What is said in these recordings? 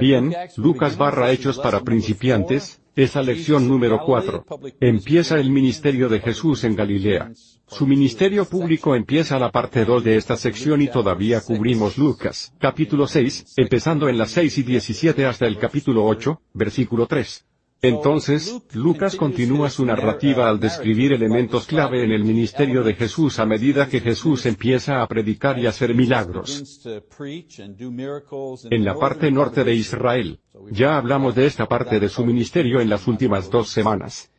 Bien, Lucas barra Hechos para principiantes, esa lección número 4. Empieza el ministerio de Jesús en Galilea. Su ministerio público empieza la parte 2 de esta sección y todavía cubrimos Lucas, capítulo 6, empezando en las 6 y 17 hasta el capítulo 8, versículo 3. Entonces, Lucas continúa su narrativa al describir elementos clave en el ministerio de Jesús a medida que Jesús empieza a predicar y hacer milagros. En la parte norte de Israel, ya hablamos de esta parte de su ministerio en las últimas dos semanas.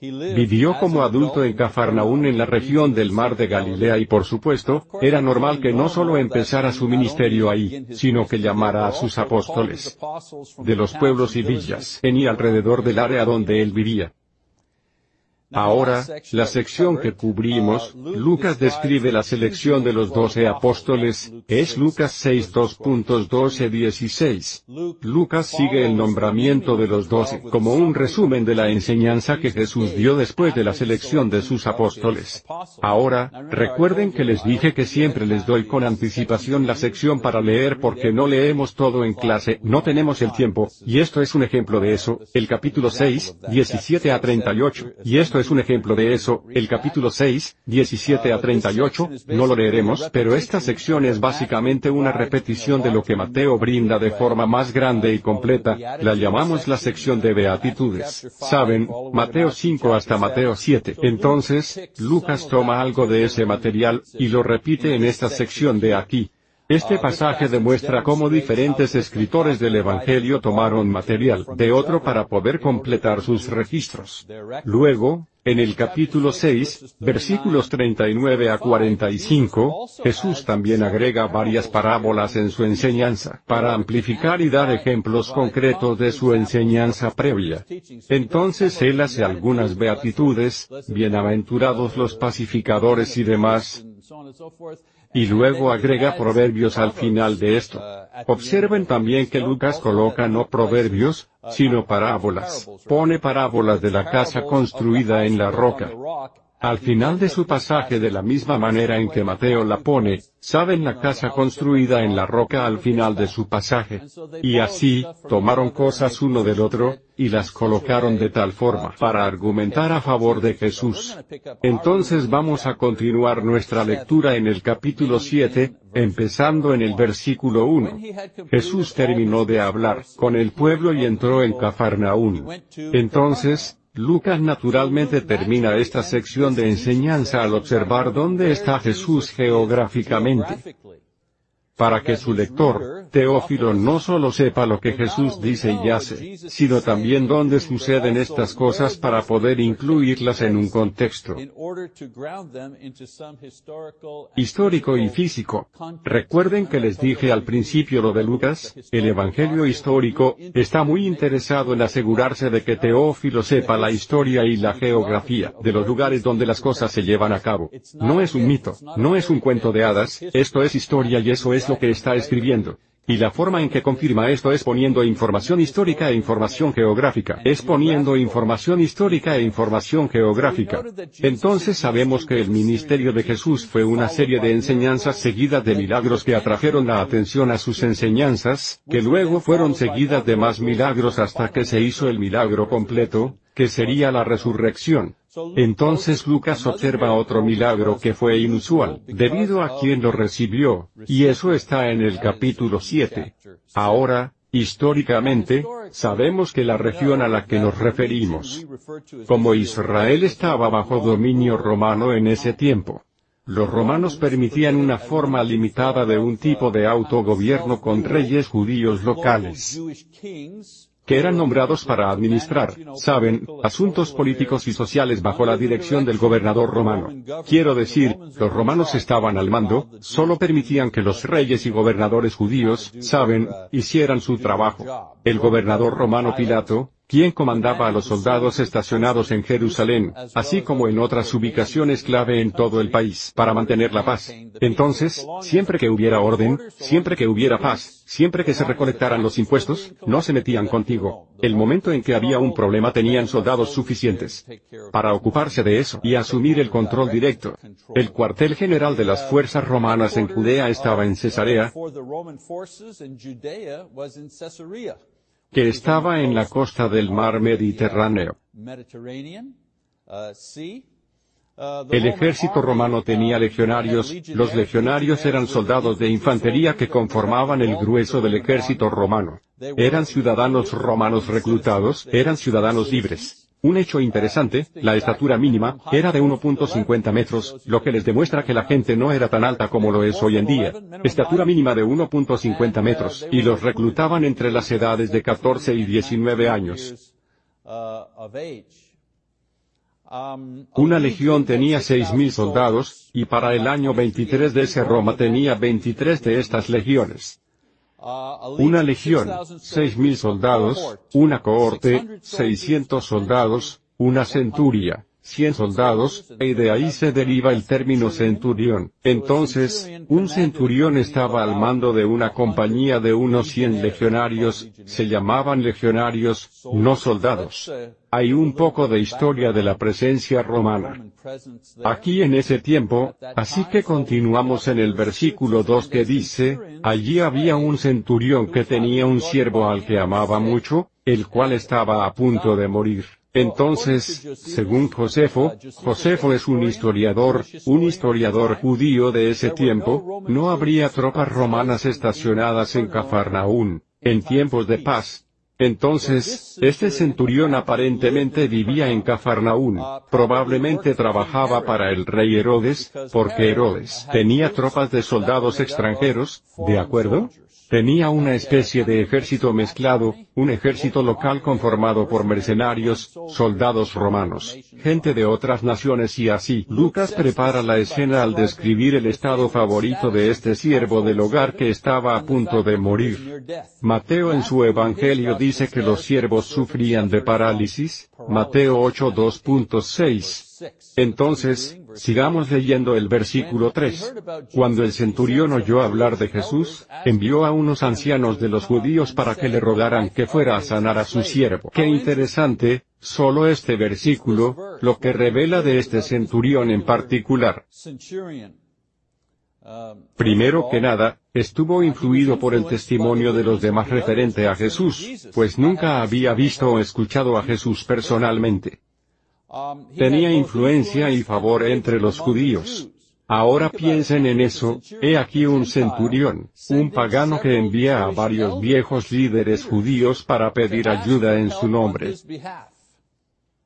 Vivió como adulto en Cafarnaún en la región del mar de Galilea y por supuesto, era normal que no solo empezara su ministerio ahí, sino que llamara a sus apóstoles de los pueblos y villas en y alrededor del área donde él vivía. Ahora, la sección que cubrimos, Lucas describe la selección de los doce apóstoles, es Lucas 6 2.12-16. Lucas sigue el nombramiento de los doce como un resumen de la enseñanza que Jesús dio después de la selección de sus apóstoles. Ahora, recuerden que les dije que siempre les doy con anticipación la sección para leer porque no leemos todo en clase, no tenemos el tiempo, y esto es un ejemplo de eso, el capítulo 6, 17 a 38, y esto es un ejemplo de eso, el capítulo 6, 17 a 38, no lo leeremos, pero esta sección es básicamente una repetición de lo que Mateo brinda de forma más grande y completa, la llamamos la sección de beatitudes. Saben, Mateo 5 hasta Mateo 7. Entonces, Lucas toma algo de ese material, y lo repite en esta sección de aquí. Este pasaje demuestra cómo diferentes escritores del Evangelio tomaron material de otro para poder completar sus registros. Luego, en el capítulo 6, versículos 39 a 45, Jesús también agrega varias parábolas en su enseñanza, para amplificar y dar ejemplos concretos de su enseñanza previa. Entonces él hace algunas beatitudes, bienaventurados los pacificadores y demás, y luego agrega proverbios al final de esto. Observen también que Lucas coloca no proverbios, sino parábolas. Pone parábolas de la casa construida en la roca. Al final de su pasaje de la misma manera en que Mateo la pone, saben la casa construida en la roca al final de su pasaje. Y así, tomaron cosas uno del otro, y las colocaron de tal forma para argumentar a favor de Jesús. Entonces vamos a continuar nuestra lectura en el capítulo 7, empezando en el versículo 1. Jesús terminó de hablar con el pueblo y entró en Cafarnaún. Entonces, Lucas naturalmente termina esta sección de enseñanza al observar dónde está Jesús geográficamente para que su lector, Teófilo, no solo sepa lo que Jesús dice y hace, sino también dónde suceden estas cosas para poder incluirlas en un contexto histórico y físico. Recuerden que les dije al principio lo de Lucas, el Evangelio histórico, está muy interesado en asegurarse de que Teófilo sepa la historia y la geografía de los lugares donde las cosas se llevan a cabo. No es un mito, no es un cuento de hadas, esto es historia y eso es lo que está escribiendo. Y la forma en que confirma esto es poniendo información histórica e información geográfica. Es poniendo información histórica e información geográfica. Entonces sabemos que el ministerio de Jesús fue una serie de enseñanzas seguidas de milagros que atrajeron la atención a sus enseñanzas, que luego fueron seguidas de más milagros hasta que se hizo el milagro completo, que sería la resurrección. Entonces Lucas observa otro milagro que fue inusual, debido a quien lo recibió, y eso está en el capítulo 7. Ahora, históricamente, sabemos que la región a la que nos referimos, como Israel estaba bajo dominio romano en ese tiempo, los romanos permitían una forma limitada de un tipo de autogobierno con reyes judíos locales que eran nombrados para administrar, saben, asuntos políticos y sociales bajo la dirección del gobernador romano. Quiero decir, los romanos estaban al mando, solo permitían que los reyes y gobernadores judíos, saben, hicieran su trabajo. El gobernador romano Pilato, quien comandaba a los soldados estacionados en Jerusalén, así como en otras ubicaciones clave en todo el país, para mantener la paz. Entonces, siempre que hubiera orden, siempre que hubiera paz, siempre que se recolectaran los impuestos, no se metían contigo. El momento en que había un problema tenían soldados suficientes para ocuparse de eso y asumir el control directo. El cuartel general de las fuerzas romanas en Judea estaba en Cesarea, que estaba en la costa del mar Mediterráneo. El ejército romano tenía legionarios, los legionarios eran soldados de infantería que conformaban el grueso del ejército romano. Eran ciudadanos romanos reclutados, eran ciudadanos libres. Un hecho interesante, la estatura mínima, era de 1.50 metros, lo que les demuestra que la gente no era tan alta como lo es hoy en día. Estatura mínima de 1.50 metros, y los reclutaban entre las edades de 14 y 19 años. Una legión tenía 6.000 soldados, y para el año 23 de ese Roma tenía 23 de estas legiones. Una legión, seis mil soldados, una cohorte, 600 soldados, una centuria, 100 soldados, y de ahí se deriva el término centurión. Entonces, un centurión estaba al mando de una compañía de unos 100 legionarios, se llamaban legionarios, no soldados. Hay un poco de historia de la presencia romana. Aquí en ese tiempo, así que continuamos en el versículo 2 que dice, allí había un centurión que tenía un siervo al que amaba mucho, el cual estaba a punto de morir. Entonces, según Josefo, Josefo es un historiador, un historiador judío de ese tiempo, no habría tropas romanas estacionadas en Cafarnaún, en tiempos de paz. Entonces, este centurión aparentemente vivía en Cafarnaún, probablemente trabajaba para el rey Herodes, porque Herodes tenía tropas de soldados extranjeros, ¿de acuerdo? Tenía una especie de ejército mezclado, un ejército local conformado por mercenarios, soldados romanos, gente de otras naciones y así. Lucas prepara la escena al describir el estado favorito de este siervo del hogar que estaba a punto de morir. Mateo en su evangelio dice que los siervos sufrían de parálisis, Mateo 8.2.6. Entonces, sigamos leyendo el versículo 3. Cuando el centurión oyó hablar de Jesús, envió a unos ancianos de los judíos para que le rogaran que fuera a sanar a su siervo. Qué interesante, solo este versículo, lo que revela de este centurión en particular. Primero que nada, estuvo influido por el testimonio de los demás referente a Jesús, pues nunca había visto o escuchado a Jesús personalmente. Tenía influencia y favor entre los judíos. Ahora piensen en eso, he aquí un centurión, un pagano que envía a varios viejos líderes judíos para pedir ayuda en su nombre.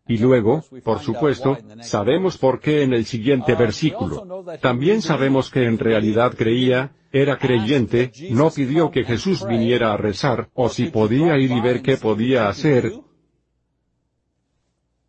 Y luego, por supuesto, sabemos por qué en el siguiente versículo. También sabemos que en realidad creía, era creyente, no pidió que Jesús viniera a rezar, o si podía ir y ver qué podía hacer,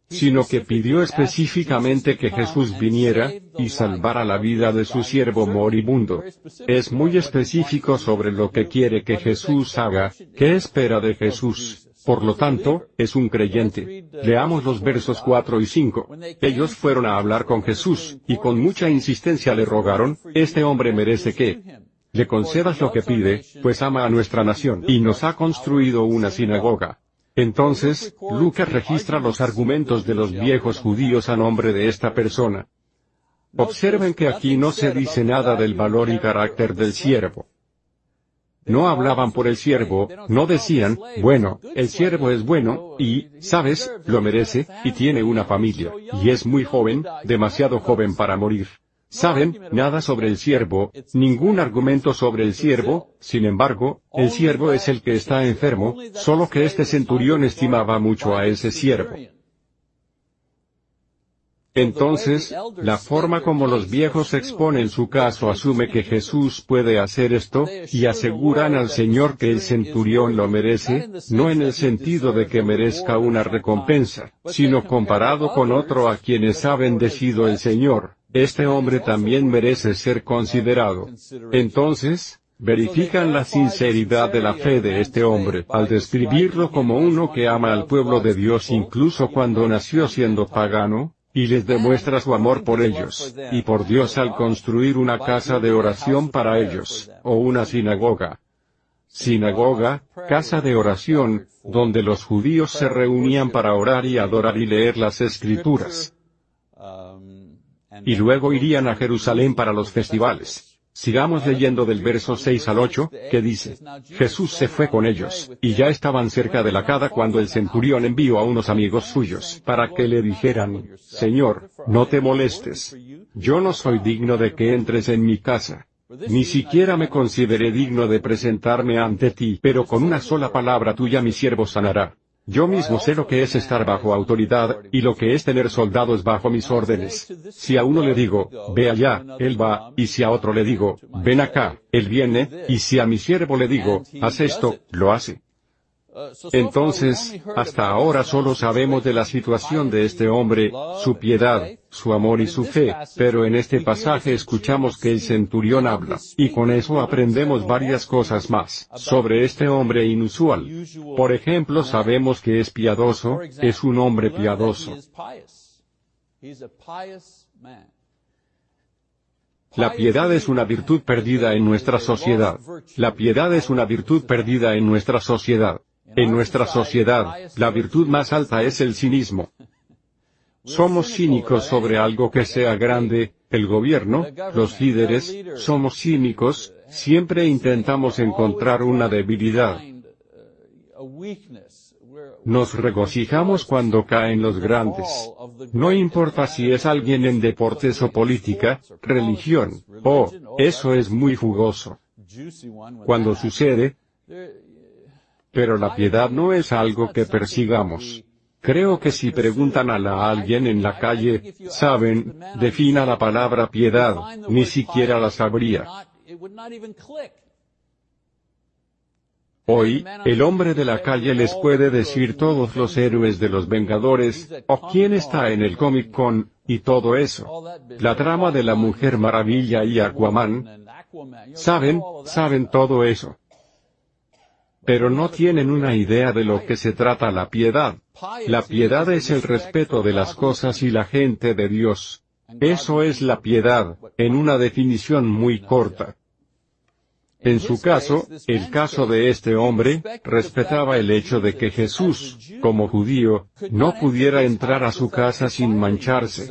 sino que pidió específicamente que Jesús viniera, y salvara la vida de su siervo moribundo. Es muy específico sobre lo que quiere que Jesús haga, qué espera de Jesús. Por lo tanto, es un creyente. Leamos los versos 4 y 5. Ellos fueron a hablar con Jesús, y con mucha insistencia le rogaron, este hombre merece que le concedas lo que pide, pues ama a nuestra nación, y nos ha construido una sinagoga. Entonces, Lucas registra los argumentos de los viejos judíos a nombre de esta persona. Observen que aquí no se dice nada del valor y carácter del siervo. No hablaban por el siervo, no decían, bueno, el siervo es bueno, y, sabes, lo merece, y tiene una familia, y es muy joven, demasiado joven para morir. Saben, nada sobre el siervo, ningún argumento sobre el siervo, sin embargo, el siervo es el que está enfermo, solo que este centurión estimaba mucho a ese siervo. Entonces, la forma como los viejos exponen su caso asume que Jesús puede hacer esto, y aseguran al Señor que el centurión lo merece, no en el sentido de que merezca una recompensa, sino comparado con otro a quienes ha bendecido el Señor, este hombre también merece ser considerado. Entonces, verifican la sinceridad de la fe de este hombre al describirlo como uno que ama al pueblo de Dios incluso cuando nació siendo pagano, y les demuestra su amor por ellos, y por Dios al construir una casa de oración para ellos, o una sinagoga. Sinagoga, casa de oración, donde los judíos se reunían para orar y adorar y leer las escrituras. Y luego irían a Jerusalén para los festivales. Sigamos leyendo del verso 6 al 8, que dice, Jesús se fue con ellos, y ya estaban cerca de la cada cuando el centurión envió a unos amigos suyos, para que le dijeran, Señor, no te molestes. Yo no soy digno de que entres en mi casa. Ni siquiera me consideré digno de presentarme ante ti, pero con una sola palabra tuya mi siervo sanará. Yo mismo sé lo que es estar bajo autoridad, y lo que es tener soldados bajo mis órdenes. Si a uno le digo, ve allá, él va, y si a otro le digo, ven acá, él viene, y si a mi siervo le digo, haz esto, lo hace. Entonces, hasta ahora solo sabemos de la situación de este hombre, su piedad, su amor y su fe, pero en este pasaje escuchamos que el centurión habla, y con eso aprendemos varias cosas más, sobre este hombre inusual. Por ejemplo sabemos que es piadoso, es un hombre piadoso. La piedad es una virtud perdida en nuestra sociedad. La piedad es una virtud perdida en nuestra sociedad. En nuestra sociedad, la virtud más alta es el cinismo. Somos cínicos sobre algo que sea grande, el gobierno, los líderes, somos cínicos, siempre intentamos encontrar una debilidad. Nos regocijamos cuando caen los grandes. No importa si es alguien en deportes o política, religión, oh, eso es muy jugoso. Cuando sucede, pero la piedad no es algo que persigamos. Creo que si preguntan a, la alguien en la calle, saben, defina la palabra piedad, ni siquiera la sabría. Hoy, el hombre de la calle les puede decir todos los héroes de los Vengadores, o quién está en el Comic Con, y todo eso. La trama de la Mujer Maravilla y Aquaman. Saben, saben todo eso pero no tienen una idea de lo que se trata la piedad. La piedad es el respeto de las cosas y la gente de Dios. Eso es la piedad, en una definición muy corta. En su caso, el caso de este hombre, respetaba el hecho de que Jesús, como judío, no pudiera entrar a su casa sin mancharse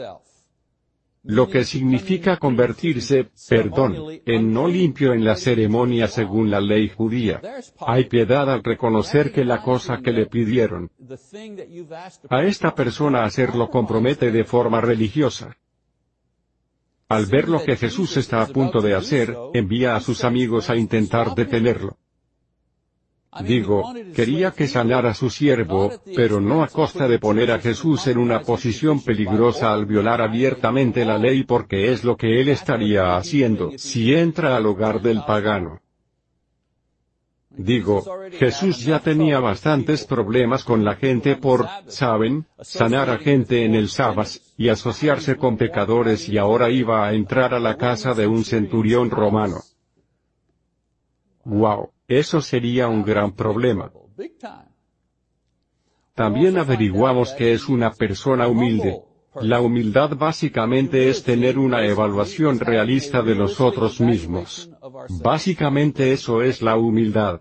lo que significa convertirse, perdón, en no limpio en la ceremonia según la ley judía. Hay piedad al reconocer que la cosa que le pidieron a esta persona hacerlo compromete de forma religiosa. Al ver lo que Jesús está a punto de hacer, envía a sus amigos a intentar detenerlo. Digo, quería que sanara a su siervo, pero no a costa de poner a Jesús en una posición peligrosa al violar abiertamente la ley porque es lo que él estaría haciendo si entra al hogar del pagano. Digo, Jesús ya tenía bastantes problemas con la gente por, saben, sanar a gente en el sábado, y asociarse con pecadores y ahora iba a entrar a la casa de un centurión romano. Wow. Eso sería un gran problema. También averiguamos que es una persona humilde. La humildad básicamente es tener una evaluación realista de nosotros mismos. Básicamente eso es la humildad.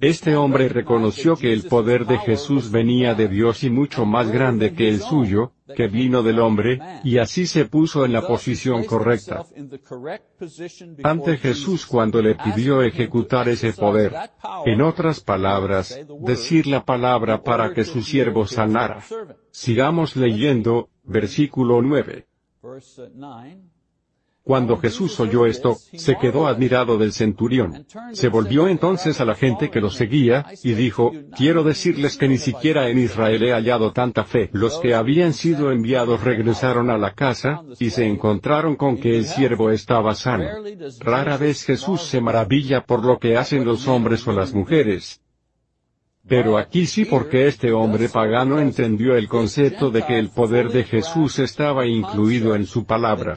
Este hombre reconoció que el poder de Jesús venía de Dios y mucho más grande que el suyo, que vino del hombre, y así se puso en la posición correcta ante Jesús cuando le pidió ejecutar ese poder. En otras palabras, decir la palabra para que su siervo sanara. Sigamos leyendo, versículo 9. Cuando Jesús oyó esto, se quedó admirado del centurión. Se volvió entonces a la gente que lo seguía, y dijo, quiero decirles que ni siquiera en Israel he hallado tanta fe. Los que habían sido enviados regresaron a la casa, y se encontraron con que el siervo estaba sano. Rara vez Jesús se maravilla por lo que hacen los hombres o las mujeres, pero aquí sí porque este hombre pagano entendió el concepto de que el poder de Jesús estaba incluido en su palabra.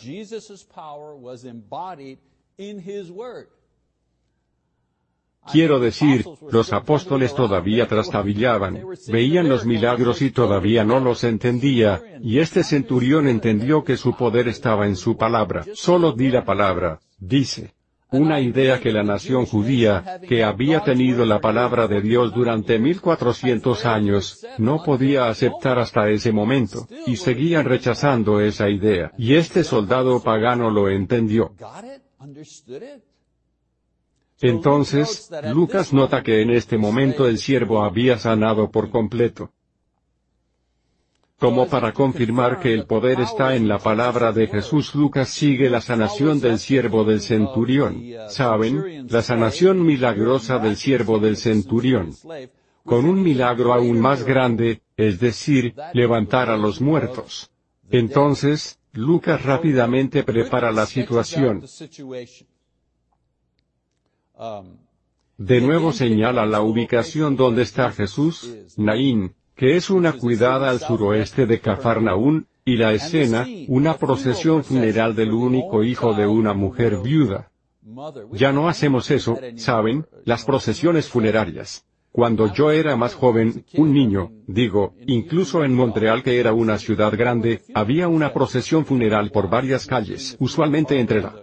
Quiero decir, los apóstoles todavía trastabillaban, veían los milagros y todavía no los entendía, y este centurión entendió que su poder estaba en su palabra. Solo di la palabra, dice. Una idea que la nación judía, que había tenido la palabra de Dios durante 1400 años, no podía aceptar hasta ese momento, y seguían rechazando esa idea. Y este soldado pagano lo entendió. Entonces, Lucas nota que en este momento el siervo había sanado por completo. Como para confirmar que el poder está en la palabra de Jesús, Lucas sigue la sanación del siervo del centurión. ¿Saben? La sanación milagrosa del siervo del centurión. Con un milagro aún más grande, es decir, levantar a los muertos. Entonces, Lucas rápidamente prepara la situación. De nuevo señala la ubicación donde está Jesús, Naín, que es una cuidada al suroeste de Cafarnaún, y la escena, una procesión funeral del único hijo de una mujer viuda. Ya no hacemos eso, ¿saben? Las procesiones funerarias. Cuando yo era más joven, un niño, digo, incluso en Montreal que era una ciudad grande, había una procesión funeral por varias calles, usualmente entre la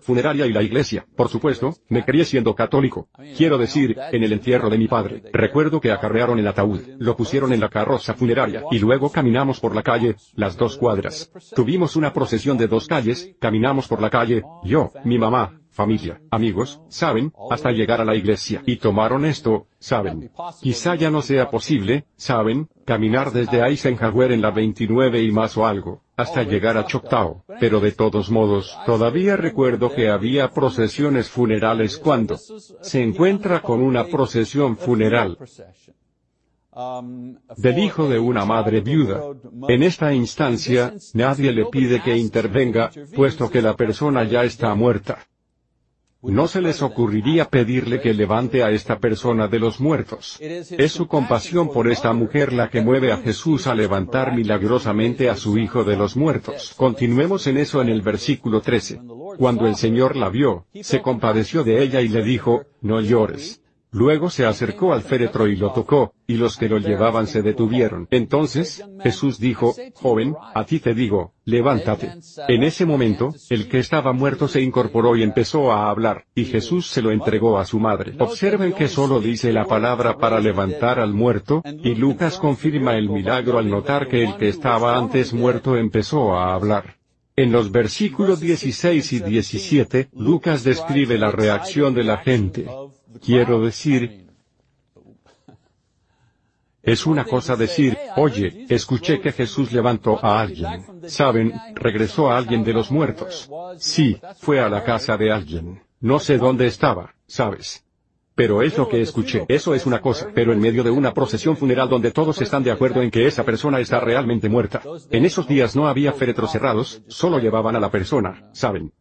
funeraria y la iglesia. Por supuesto, me crié siendo católico. Quiero decir, en el entierro de mi padre, recuerdo que acarrearon el ataúd, lo pusieron en la carroza funeraria, y luego caminamos por la calle, las dos cuadras. Tuvimos una procesión de dos calles, caminamos por la calle, yo, mi mamá, familia, amigos, saben, hasta llegar a la iglesia. Y tomaron esto, saben. Quizá ya no sea posible, saben, caminar desde Eisenhower en la 29 y más o algo, hasta llegar a Choctaw, pero de todos modos, todavía recuerdo que había procesiones funerales cuando se encuentra con una procesión funeral del hijo de una madre viuda. En esta instancia, nadie le pide que intervenga, puesto que la persona ya está muerta. No se les ocurriría pedirle que levante a esta persona de los muertos. Es su compasión por esta mujer la que mueve a Jesús a levantar milagrosamente a su hijo de los muertos. Continuemos en eso en el versículo 13. Cuando el Señor la vio, se compadeció de ella y le dijo, no llores. Luego se acercó al féretro y lo tocó, y los que lo llevaban se detuvieron. Entonces, Jesús dijo, joven, a ti te digo, levántate. En ese momento, el que estaba muerto se incorporó y empezó a hablar, y Jesús se lo entregó a su madre. Observen que solo dice la palabra para levantar al muerto, y Lucas confirma el milagro al notar que el que estaba antes muerto empezó a hablar. En los versículos 16 y 17, Lucas describe la reacción de la gente. Quiero decir, es una cosa decir, oye, escuché que Jesús levantó a alguien. Saben, regresó a alguien de los muertos. Sí, fue a la casa de alguien. No sé dónde estaba, ¿sabes? Pero es lo que escuché. Eso es una cosa, pero en medio de una procesión funeral donde todos están de acuerdo en que esa persona está realmente muerta. En esos días no había féretros cerrados, solo llevaban a la persona, ¿saben?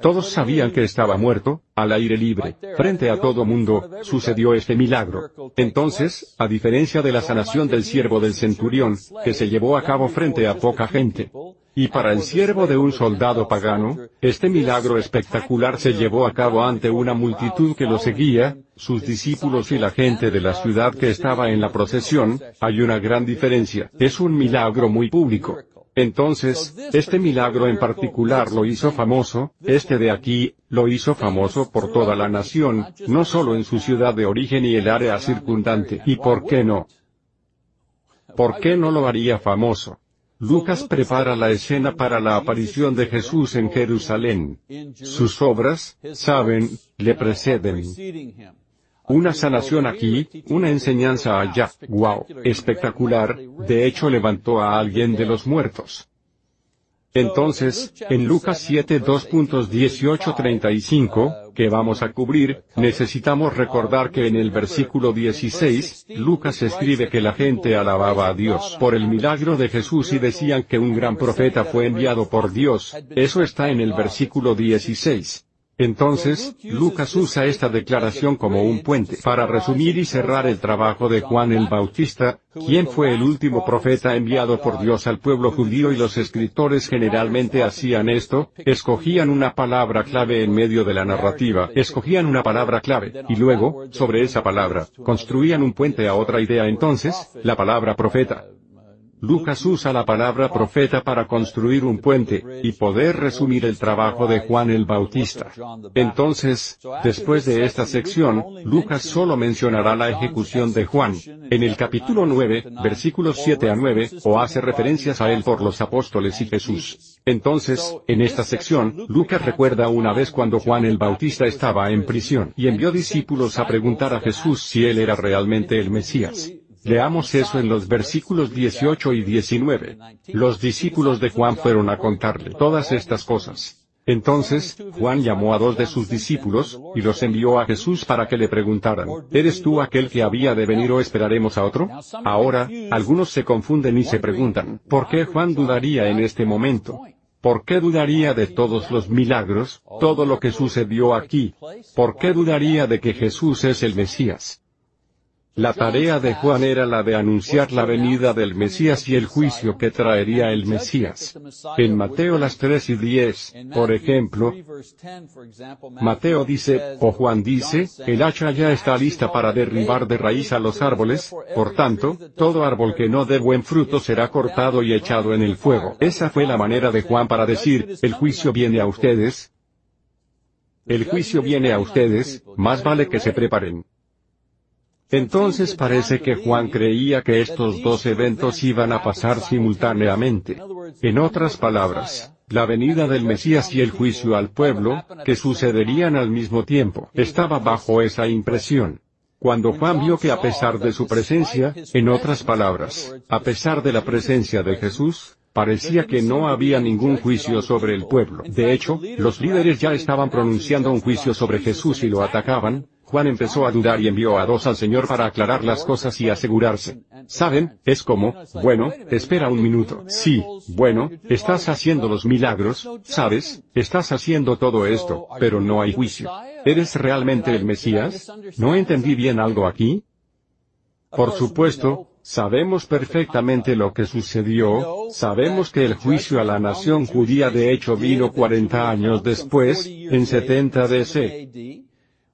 Todos sabían que estaba muerto, al aire libre, frente a todo mundo, sucedió este milagro. Entonces, a diferencia de la sanación del siervo del centurión, que se llevó a cabo frente a poca gente, y para el siervo de un soldado pagano, este milagro espectacular se llevó a cabo ante una multitud que lo seguía, sus discípulos y la gente de la ciudad que estaba en la procesión, hay una gran diferencia, es un milagro muy público. Entonces, este milagro en particular lo hizo famoso, este de aquí, lo hizo famoso por toda la nación, no solo en su ciudad de origen y el área circundante. ¿Y por qué no? ¿Por qué no lo haría famoso? Lucas prepara la escena para la aparición de Jesús en Jerusalén. Sus obras, saben, le preceden. Una sanación aquí, una enseñanza allá, wow, espectacular, de hecho levantó a alguien de los muertos. Entonces, en Lucas 7 2.18-35, que vamos a cubrir, necesitamos recordar que en el versículo 16, Lucas escribe que la gente alababa a Dios por el milagro de Jesús y decían que un gran profeta fue enviado por Dios, eso está en el versículo 16. Entonces, Lucas usa esta declaración como un puente para resumir y cerrar el trabajo de Juan el Bautista, quien fue el último profeta enviado por Dios al pueblo judío y los escritores generalmente hacían esto, escogían una palabra clave en medio de la narrativa, escogían una palabra clave, y luego, sobre esa palabra, construían un puente a otra idea. entonces, la palabra profeta. Lucas usa la palabra profeta para construir un puente, y poder resumir el trabajo de Juan el Bautista. Entonces, después de esta sección, Lucas solo mencionará la ejecución de Juan, en el capítulo 9, versículos 7 a 9, o hace referencias a él por los apóstoles y Jesús. Entonces, en esta sección, Lucas recuerda una vez cuando Juan el Bautista estaba en prisión y envió discípulos a preguntar a Jesús si él era realmente el Mesías. Leamos eso en los versículos 18 y 19. Los discípulos de Juan fueron a contarle todas estas cosas. Entonces, Juan llamó a dos de sus discípulos, y los envió a Jesús para que le preguntaran, ¿eres tú aquel que había de venir o esperaremos a otro? Ahora, algunos se confunden y se preguntan, ¿por qué Juan dudaría en este momento? ¿Por qué dudaría de todos los milagros, todo lo que sucedió aquí? ¿Por qué dudaría de que Jesús es el Mesías? La tarea de Juan era la de anunciar la venida del Mesías y el juicio que traería el Mesías. En Mateo las 3 y 10, por ejemplo, Mateo dice, o Juan dice, el hacha ya está lista para derribar de raíz a los árboles, por tanto, todo árbol que no dé buen fruto será cortado y echado en el fuego. Esa fue la manera de Juan para decir, el juicio viene a ustedes, el juicio viene a ustedes, más vale que se preparen. Entonces parece que Juan creía que estos dos eventos iban a pasar simultáneamente. En otras palabras, la venida del Mesías y el juicio al pueblo, que sucederían al mismo tiempo, estaba bajo esa impresión. Cuando Juan vio que a pesar de su presencia, en otras palabras, a pesar de la presencia de Jesús, parecía que no había ningún juicio sobre el pueblo. De hecho, los líderes ya estaban pronunciando un juicio sobre Jesús y lo atacaban, Juan empezó a dudar y envió a dos al Señor para aclarar las cosas y asegurarse. ¿Saben? Es como, bueno, espera un minuto. Sí, bueno, estás haciendo los milagros, ¿sabes? Estás haciendo todo esto, pero no hay juicio. ¿Eres realmente el Mesías? ¿No entendí bien algo aquí? Por supuesto, Sabemos perfectamente lo que sucedió, sabemos que el juicio a la nación judía de hecho vino 40 años después, en 70 DC.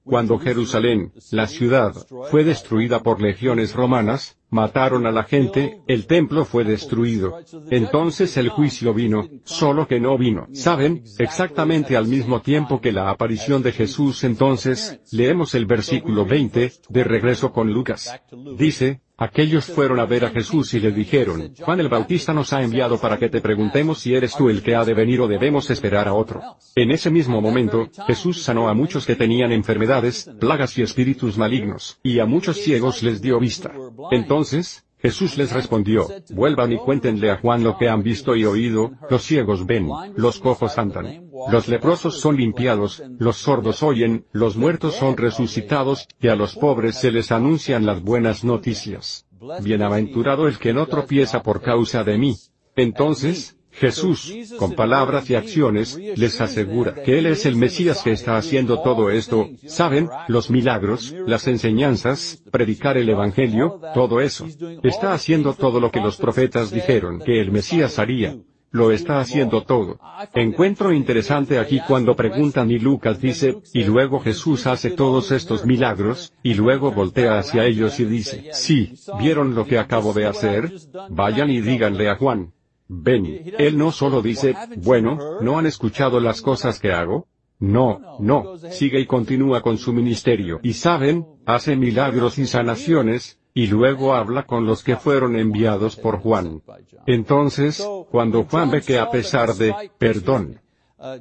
Cuando Jerusalén, la ciudad, fue destruida por legiones romanas, mataron a la gente, el templo fue destruido. Entonces el juicio vino, solo que no vino. ¿Saben? Exactamente al mismo tiempo que la aparición de Jesús entonces, leemos el versículo 20, de regreso con Lucas. Dice, Aquellos fueron a ver a Jesús y le dijeron, Juan el Bautista nos ha enviado para que te preguntemos si eres tú el que ha de venir o debemos esperar a otro. En ese mismo momento, Jesús sanó a muchos que tenían enfermedades, plagas y espíritus malignos, y a muchos ciegos les dio vista. Entonces, Jesús les respondió, vuelvan y cuéntenle a Juan lo que han visto y oído, los ciegos ven, los cojos andan, los leprosos son limpiados, los sordos oyen, los muertos son resucitados, y a los pobres se les anuncian las buenas noticias. Bienaventurado el que no tropieza por causa de mí. Entonces, Jesús, con palabras y acciones, les asegura que Él es el Mesías que está haciendo todo esto, ¿saben? Los milagros, las enseñanzas, predicar el Evangelio, todo eso. Está haciendo todo lo que los profetas dijeron que el Mesías haría. Lo está haciendo todo. Encuentro interesante aquí cuando preguntan y Lucas dice, y luego Jesús hace todos estos milagros, y luego voltea hacia ellos y dice, sí, ¿vieron lo que acabo de hacer? Vayan y díganle a Juan. Ven, él no solo dice, bueno, ¿no han escuchado las cosas que hago? No, no, sigue y continúa con su ministerio. Y saben, hace milagros y sanaciones, y luego habla con los que fueron enviados por Juan. Entonces, cuando Juan ve que a pesar de, perdón,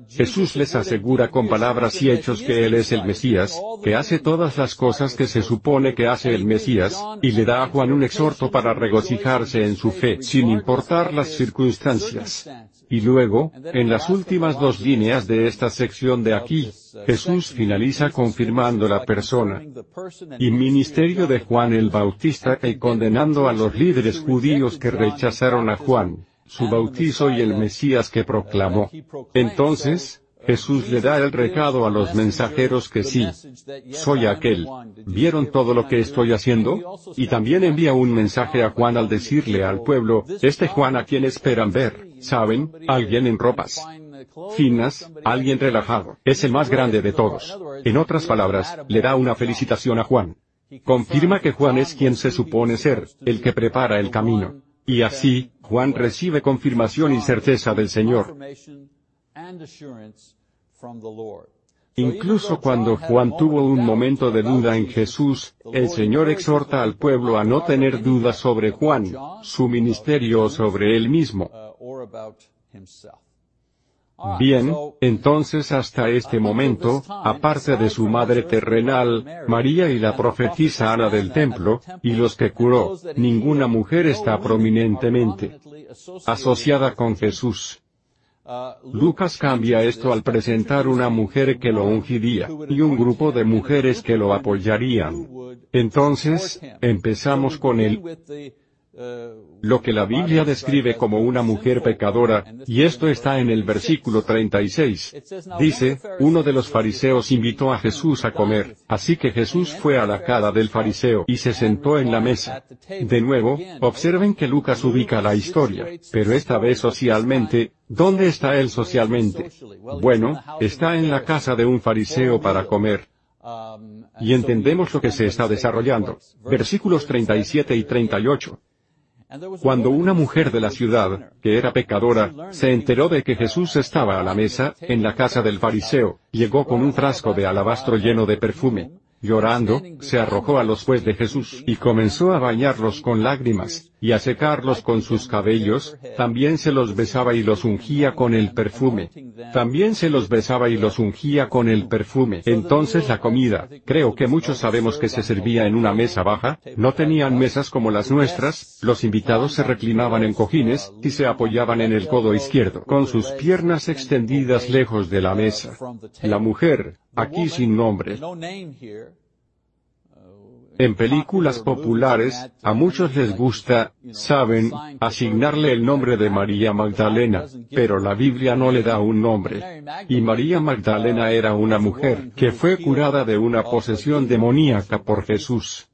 Jesús les asegura con palabras y hechos que Él es el Mesías, que hace todas las cosas que se supone que hace el Mesías, y le da a Juan un exhorto para regocijarse en su fe, sin importar las circunstancias. Y luego, en las últimas dos líneas de esta sección de aquí, Jesús finaliza confirmando la persona y ministerio de Juan el Bautista y condenando a los líderes judíos que rechazaron a Juan su bautizo y el Mesías que proclamó. Entonces, Jesús le da el recado a los mensajeros que sí, soy aquel. ¿Vieron todo lo que estoy haciendo? Y también envía un mensaje a Juan al decirle al pueblo, este Juan a quien esperan ver, ¿saben? Alguien en ropas finas, alguien relajado, es el más grande de todos. En otras palabras, le da una felicitación a Juan. Confirma que Juan es quien se supone ser, el que prepara el camino. Y así, Juan recibe confirmación y certeza del Señor. Incluso cuando Juan tuvo un momento de duda en Jesús, el Señor exhorta al pueblo a no tener dudas sobre Juan, su ministerio o sobre él mismo. Bien, entonces hasta este momento, aparte de su madre terrenal, María y la profetisa Ana del templo, y los que curó, ninguna mujer está prominentemente asociada con Jesús. Lucas cambia esto al presentar una mujer que lo ungiría, y un grupo de mujeres que lo apoyarían. Entonces, empezamos con el lo que la Biblia describe como una mujer pecadora, y esto está en el versículo 36. Dice, uno de los fariseos invitó a Jesús a comer, así que Jesús fue a la cara del fariseo y se sentó en la mesa. De nuevo, observen que Lucas ubica la historia, pero esta vez socialmente, ¿dónde está él socialmente? Bueno, está en la casa de un fariseo para comer. Y entendemos lo que se está desarrollando. Versículos 37 y 38. Cuando una mujer de la ciudad, que era pecadora, se enteró de que Jesús estaba a la mesa, en la casa del fariseo, llegó con un frasco de alabastro lleno de perfume. Llorando, se arrojó a los pies de Jesús y comenzó a bañarlos con lágrimas, y a secarlos con sus cabellos, también se los besaba y los ungía con el perfume. También se los besaba y los ungía con el perfume. Entonces la comida, creo que muchos sabemos que se servía en una mesa baja, no tenían mesas como las nuestras, los invitados se reclinaban en cojines, y se apoyaban en el codo izquierdo, con sus piernas extendidas lejos de la mesa. La mujer, aquí sin nombre, en películas populares, a muchos les gusta, saben, asignarle el nombre de María Magdalena, pero la Biblia no le da un nombre. Y María Magdalena era una mujer que fue curada de una posesión demoníaca por Jesús.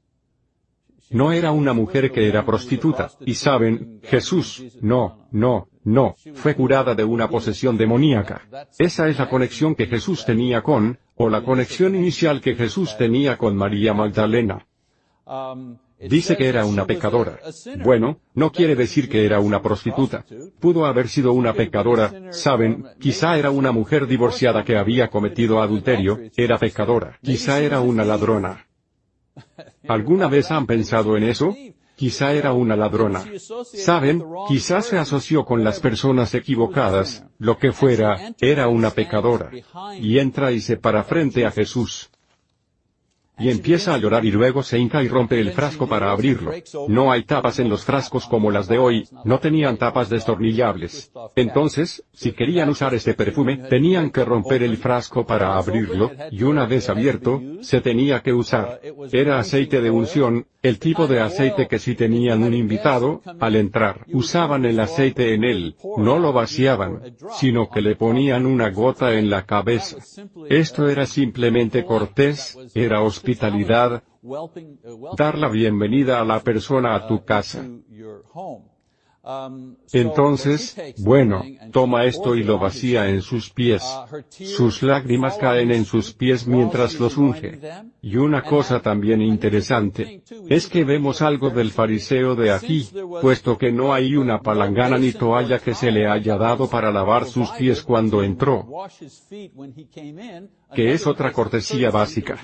No era una mujer que era prostituta, y saben, Jesús, no, no, no, fue curada de una posesión demoníaca. Esa es la conexión que Jesús tenía con, o la conexión inicial que Jesús tenía con María Magdalena. Dice que era una pecadora. Bueno, no quiere decir que era una prostituta. Pudo haber sido una pecadora, saben, quizá era una mujer divorciada que había cometido adulterio, era pecadora. Quizá era una ladrona. ¿Alguna vez han pensado en eso? Quizá era una ladrona. Saben, quizás se asoció con las personas equivocadas, lo que fuera, era una pecadora. Y entra y se para frente a Jesús y empieza a llorar y luego se hinca y rompe el frasco para abrirlo. No hay tapas en los frascos como las de hoy, no tenían tapas destornillables. Entonces, si querían usar este perfume, tenían que romper el frasco para abrirlo, y una vez abierto, se tenía que usar. Era aceite de unción, el tipo de aceite que si tenían un invitado, al entrar, usaban el aceite en él, no lo vaciaban, sino que le ponían una gota en la cabeza. Esto era simplemente cortés, era dar la bienvenida a la persona a tu casa. Entonces, bueno, toma esto y lo vacía en sus pies. Sus lágrimas caen en sus pies mientras los unge. Y una cosa también interesante, es que vemos algo del fariseo de aquí, puesto que no hay una palangana ni toalla que se le haya dado para lavar sus pies cuando entró que es otra cortesía básica.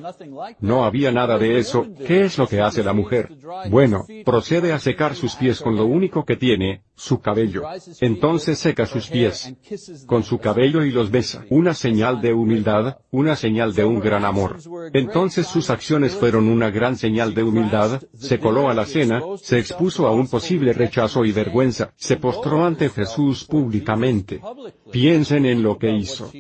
No había nada de eso, ¿qué es lo que hace la mujer? Bueno, procede a secar sus pies con lo único que tiene, su cabello. Entonces seca sus pies con su cabello y los besa. Una señal de humildad, una señal de un gran amor. Entonces sus acciones fueron una gran señal de humildad, se coló a la cena, se expuso a un posible rechazo y vergüenza, se postró ante Jesús públicamente. Piensen en lo que hizo.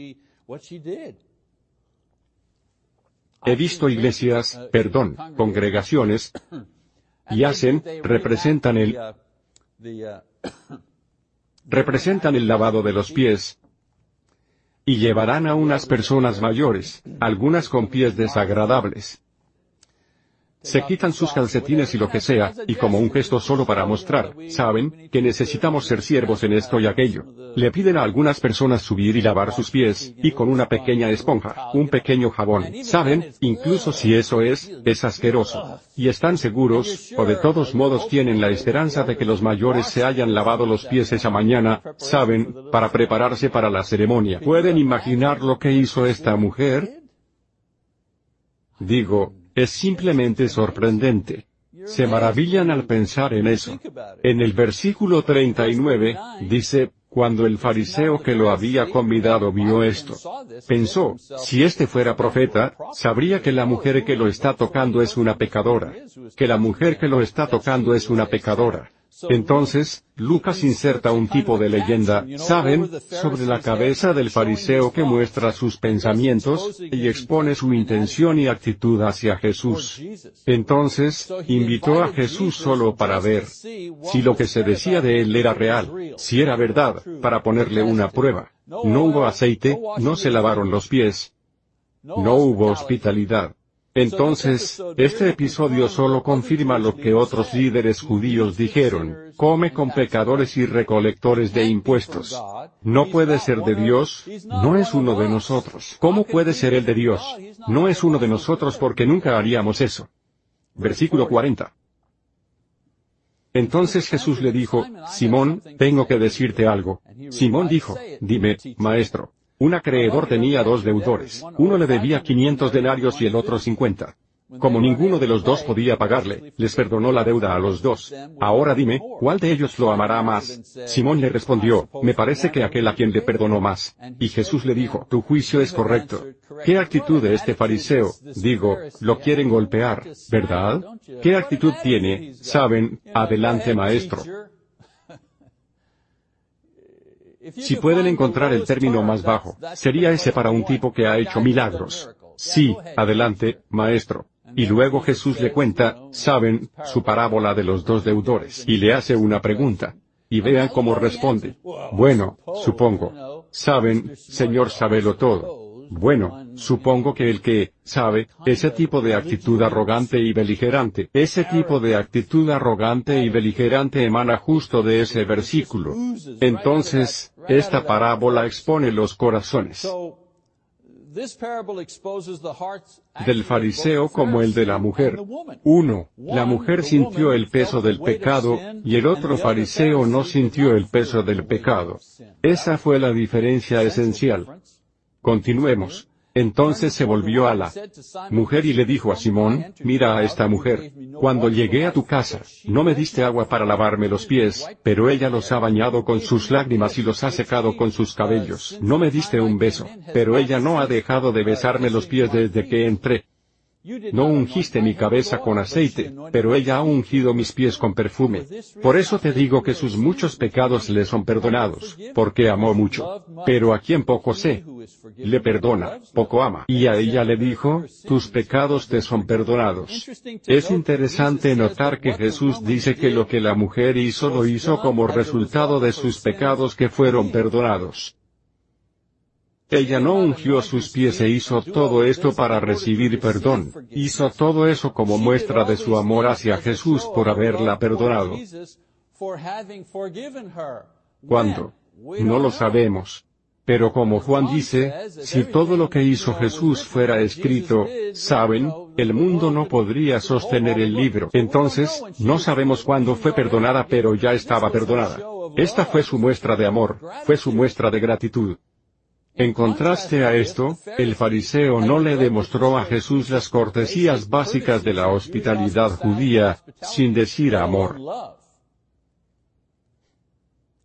He visto iglesias, perdón, congregaciones, y hacen, representan el, representan el lavado de los pies, y llevarán a unas personas mayores, algunas con pies desagradables, se quitan sus calcetines y lo que sea, y como un gesto solo para mostrar, saben, que necesitamos ser siervos en esto y aquello. Le piden a algunas personas subir y lavar sus pies, y con una pequeña esponja, un pequeño jabón, saben, incluso si eso es, es asqueroso. Y están seguros, o de todos modos tienen la esperanza de que los mayores se hayan lavado los pies esa mañana, saben, para prepararse para la ceremonia. ¿Pueden imaginar lo que hizo esta mujer? Digo, es simplemente sorprendente. Se maravillan al pensar en eso. En el versículo 39, dice, cuando el fariseo que lo había convidado vio esto, pensó, si este fuera profeta, sabría que la mujer que lo está tocando es una pecadora, que la mujer que lo está tocando es una pecadora. Entonces, Lucas inserta un tipo de leyenda, ¿saben?, sobre la cabeza del fariseo que muestra sus pensamientos, y expone su intención y actitud hacia Jesús. Entonces, invitó a Jesús solo para ver si lo que se decía de él era real, si era verdad, para ponerle una prueba. No hubo aceite, no se lavaron los pies, no hubo hospitalidad. Entonces, este episodio solo confirma lo que otros líderes judíos dijeron, come con pecadores y recolectores de impuestos. No puede ser de Dios, no es uno de nosotros. ¿Cómo puede ser el de Dios? No es uno de nosotros porque nunca haríamos eso. Versículo 40. Entonces Jesús le dijo, Simón, tengo que decirte algo. Simón dijo, dime, maestro. Un acreedor tenía dos deudores, uno le debía 500 denarios y el otro 50. Como ninguno de los dos podía pagarle, les perdonó la deuda a los dos. Ahora dime, ¿cuál de ellos lo amará más? Simón le respondió, me parece que aquel a quien le perdonó más. Y Jesús le dijo, tu juicio es correcto. ¿Qué actitud de este fariseo? Digo, lo quieren golpear, ¿verdad? ¿Qué actitud tiene? Saben, adelante maestro. Si pueden encontrar el término más bajo, sería ese para un tipo que ha hecho milagros. Sí, adelante, maestro. Y luego Jesús le cuenta, saben, su parábola de los dos deudores, y le hace una pregunta. Y vean cómo responde. Bueno, supongo. Saben, Señor sabelo todo. Bueno, supongo que el que, sabe, ese tipo de actitud arrogante y beligerante, ese tipo de actitud arrogante y beligerante emana justo de ese versículo. Entonces, esta parábola expone los corazones del fariseo como el de la mujer. Uno, la mujer sintió el peso del pecado, y el otro fariseo no sintió el peso del pecado. Esa fue la diferencia esencial. Continuemos. Entonces se volvió a la mujer y le dijo a Simón, mira a esta mujer. Cuando llegué a tu casa, no me diste agua para lavarme los pies, pero ella los ha bañado con sus lágrimas y los ha secado con sus cabellos. No me diste un beso, pero ella no ha dejado de besarme los pies desde que entré. No ungiste mi cabeza con aceite, pero ella ha ungido mis pies con perfume. Por eso te digo que sus muchos pecados le son perdonados, porque amó mucho. Pero a quien poco sé, le perdona, poco ama. Y a ella le dijo, tus pecados te son perdonados. Es interesante notar que Jesús dice que lo que la mujer hizo lo hizo como resultado de sus pecados que fueron perdonados. Ella no ungió sus pies e hizo todo esto para recibir perdón, hizo todo eso como muestra de su amor hacia Jesús por haberla perdonado. ¿Cuándo? No lo sabemos. Pero como Juan dice, si todo lo que hizo Jesús fuera escrito, saben, el mundo no podría sostener el libro. Entonces, no sabemos cuándo fue perdonada pero ya estaba perdonada. Esta fue su muestra de amor, fue su muestra de gratitud. En contraste a esto, el fariseo no le demostró a Jesús las cortesías básicas de la hospitalidad judía, sin decir amor.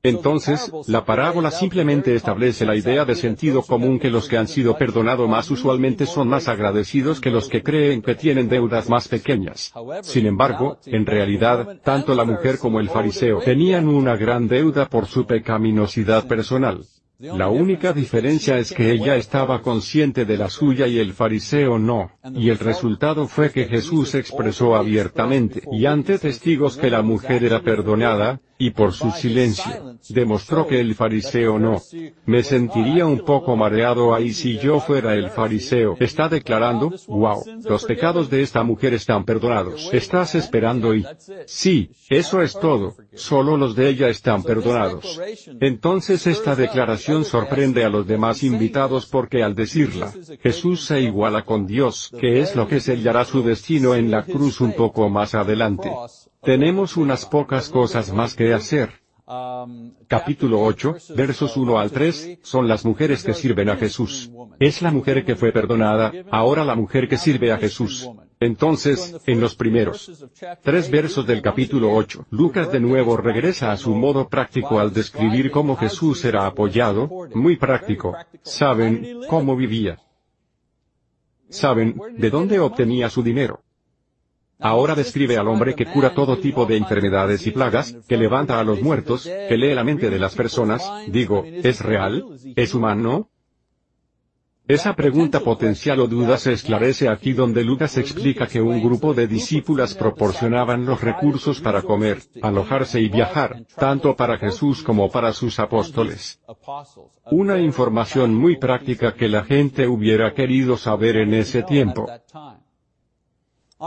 Entonces, la parábola simplemente establece la idea de sentido común que los que han sido perdonados más usualmente son más agradecidos que los que creen que tienen deudas más pequeñas. Sin embargo, en realidad, tanto la mujer como el fariseo tenían una gran deuda por su pecaminosidad personal. La única diferencia es que ella estaba consciente de la suya y el fariseo no, y el resultado fue que Jesús expresó abiertamente y ante testigos que la mujer era perdonada, y por su silencio, demostró que el fariseo no. Me sentiría un poco mareado ahí si yo fuera el fariseo. Está declarando, wow, los pecados de esta mujer están perdonados. Estás esperando y... Sí, eso es todo, solo los de ella están perdonados. Entonces esta declaración sorprende a los demás invitados porque al decirla, Jesús se iguala con Dios, que es lo que sellará su destino en la cruz un poco más adelante. Tenemos unas pocas cosas más que hacer. Capítulo 8, versos 1 al 3, son las mujeres que sirven a Jesús. Es la mujer que fue perdonada, ahora la mujer que sirve a Jesús. Entonces, en los primeros tres versos del capítulo 8, Lucas de nuevo regresa a su modo práctico al describir cómo Jesús era apoyado, muy práctico. ¿Saben cómo vivía? ¿Saben de dónde obtenía su dinero? Ahora describe al hombre que cura todo tipo de enfermedades y plagas, que levanta a los muertos, que lee la mente de las personas, digo, ¿es real? ¿Es humano? Esa pregunta potencial o duda se esclarece aquí donde Lucas explica que un grupo de discípulas proporcionaban los recursos para comer, alojarse y viajar, tanto para Jesús como para sus apóstoles. Una información muy práctica que la gente hubiera querido saber en ese tiempo.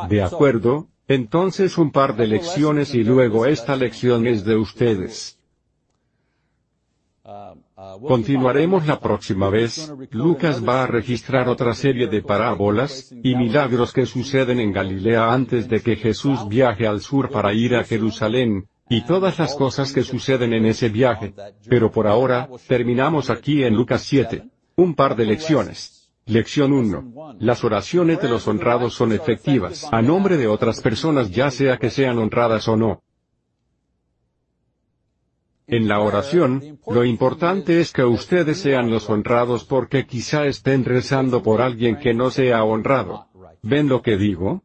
De acuerdo, entonces un par de lecciones y luego esta lección es de ustedes. Continuaremos la próxima vez, Lucas va a registrar otra serie de parábolas, y milagros que suceden en Galilea antes de que Jesús viaje al sur para ir a Jerusalén, y todas las cosas que suceden en ese viaje. Pero por ahora, terminamos aquí en Lucas 7. Un par de lecciones. Lección 1. Las oraciones de los honrados son efectivas a nombre de otras personas ya sea que sean honradas o no. En la oración, lo importante es que ustedes sean los honrados porque quizá estén rezando por alguien que no sea honrado. ¿Ven lo que digo?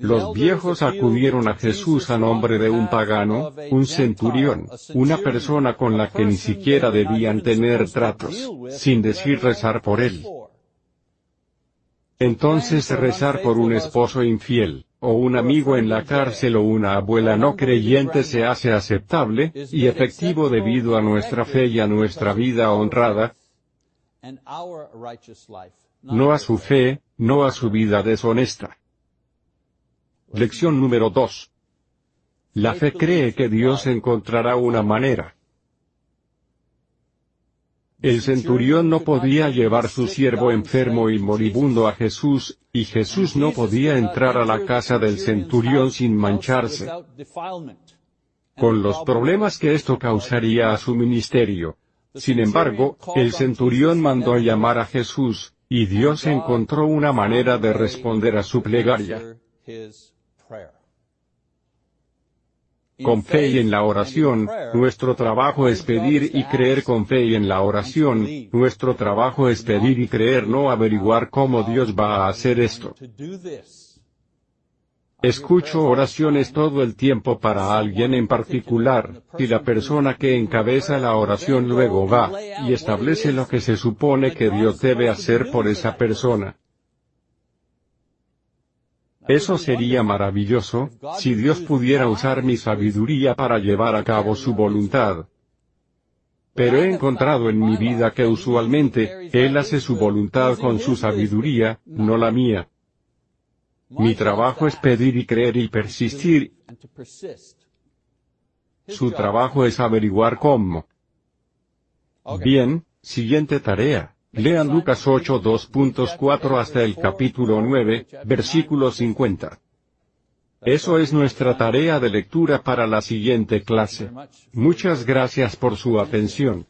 Los viejos acudieron a Jesús a nombre de un pagano, un centurión, una persona con la que ni siquiera debían tener tratos, sin decir rezar por él. Entonces rezar por un esposo infiel, o un amigo en la cárcel o una abuela no creyente se hace aceptable, y efectivo debido a nuestra fe y a nuestra vida honrada, no a su fe, no a su vida deshonesta. Lección número 2. La fe cree que Dios encontrará una manera. El centurión no podía llevar su siervo enfermo y moribundo a Jesús, y Jesús no podía entrar a la casa del centurión sin mancharse. Con los problemas que esto causaría a su ministerio. Sin embargo, el centurión mandó llamar a Jesús, y Dios encontró una manera de responder a su plegaria. Con fe y en la oración, nuestro trabajo es pedir y creer con fe y en la oración, nuestro trabajo es pedir y creer no averiguar cómo Dios va a hacer esto. Escucho oraciones todo el tiempo para alguien en particular, y la persona que encabeza la oración luego va, y establece lo que se supone que Dios debe hacer por esa persona. Eso sería maravilloso, si Dios pudiera usar mi sabiduría para llevar a cabo su voluntad. Pero he encontrado en mi vida que usualmente, Él hace su voluntad con su sabiduría, no la mía. Mi trabajo es pedir y creer y persistir. Su trabajo es averiguar cómo. Bien, siguiente tarea. Lean Lucas 8 2.4 hasta el capítulo 9, versículo 50. Eso es nuestra tarea de lectura para la siguiente clase. Muchas gracias por su atención.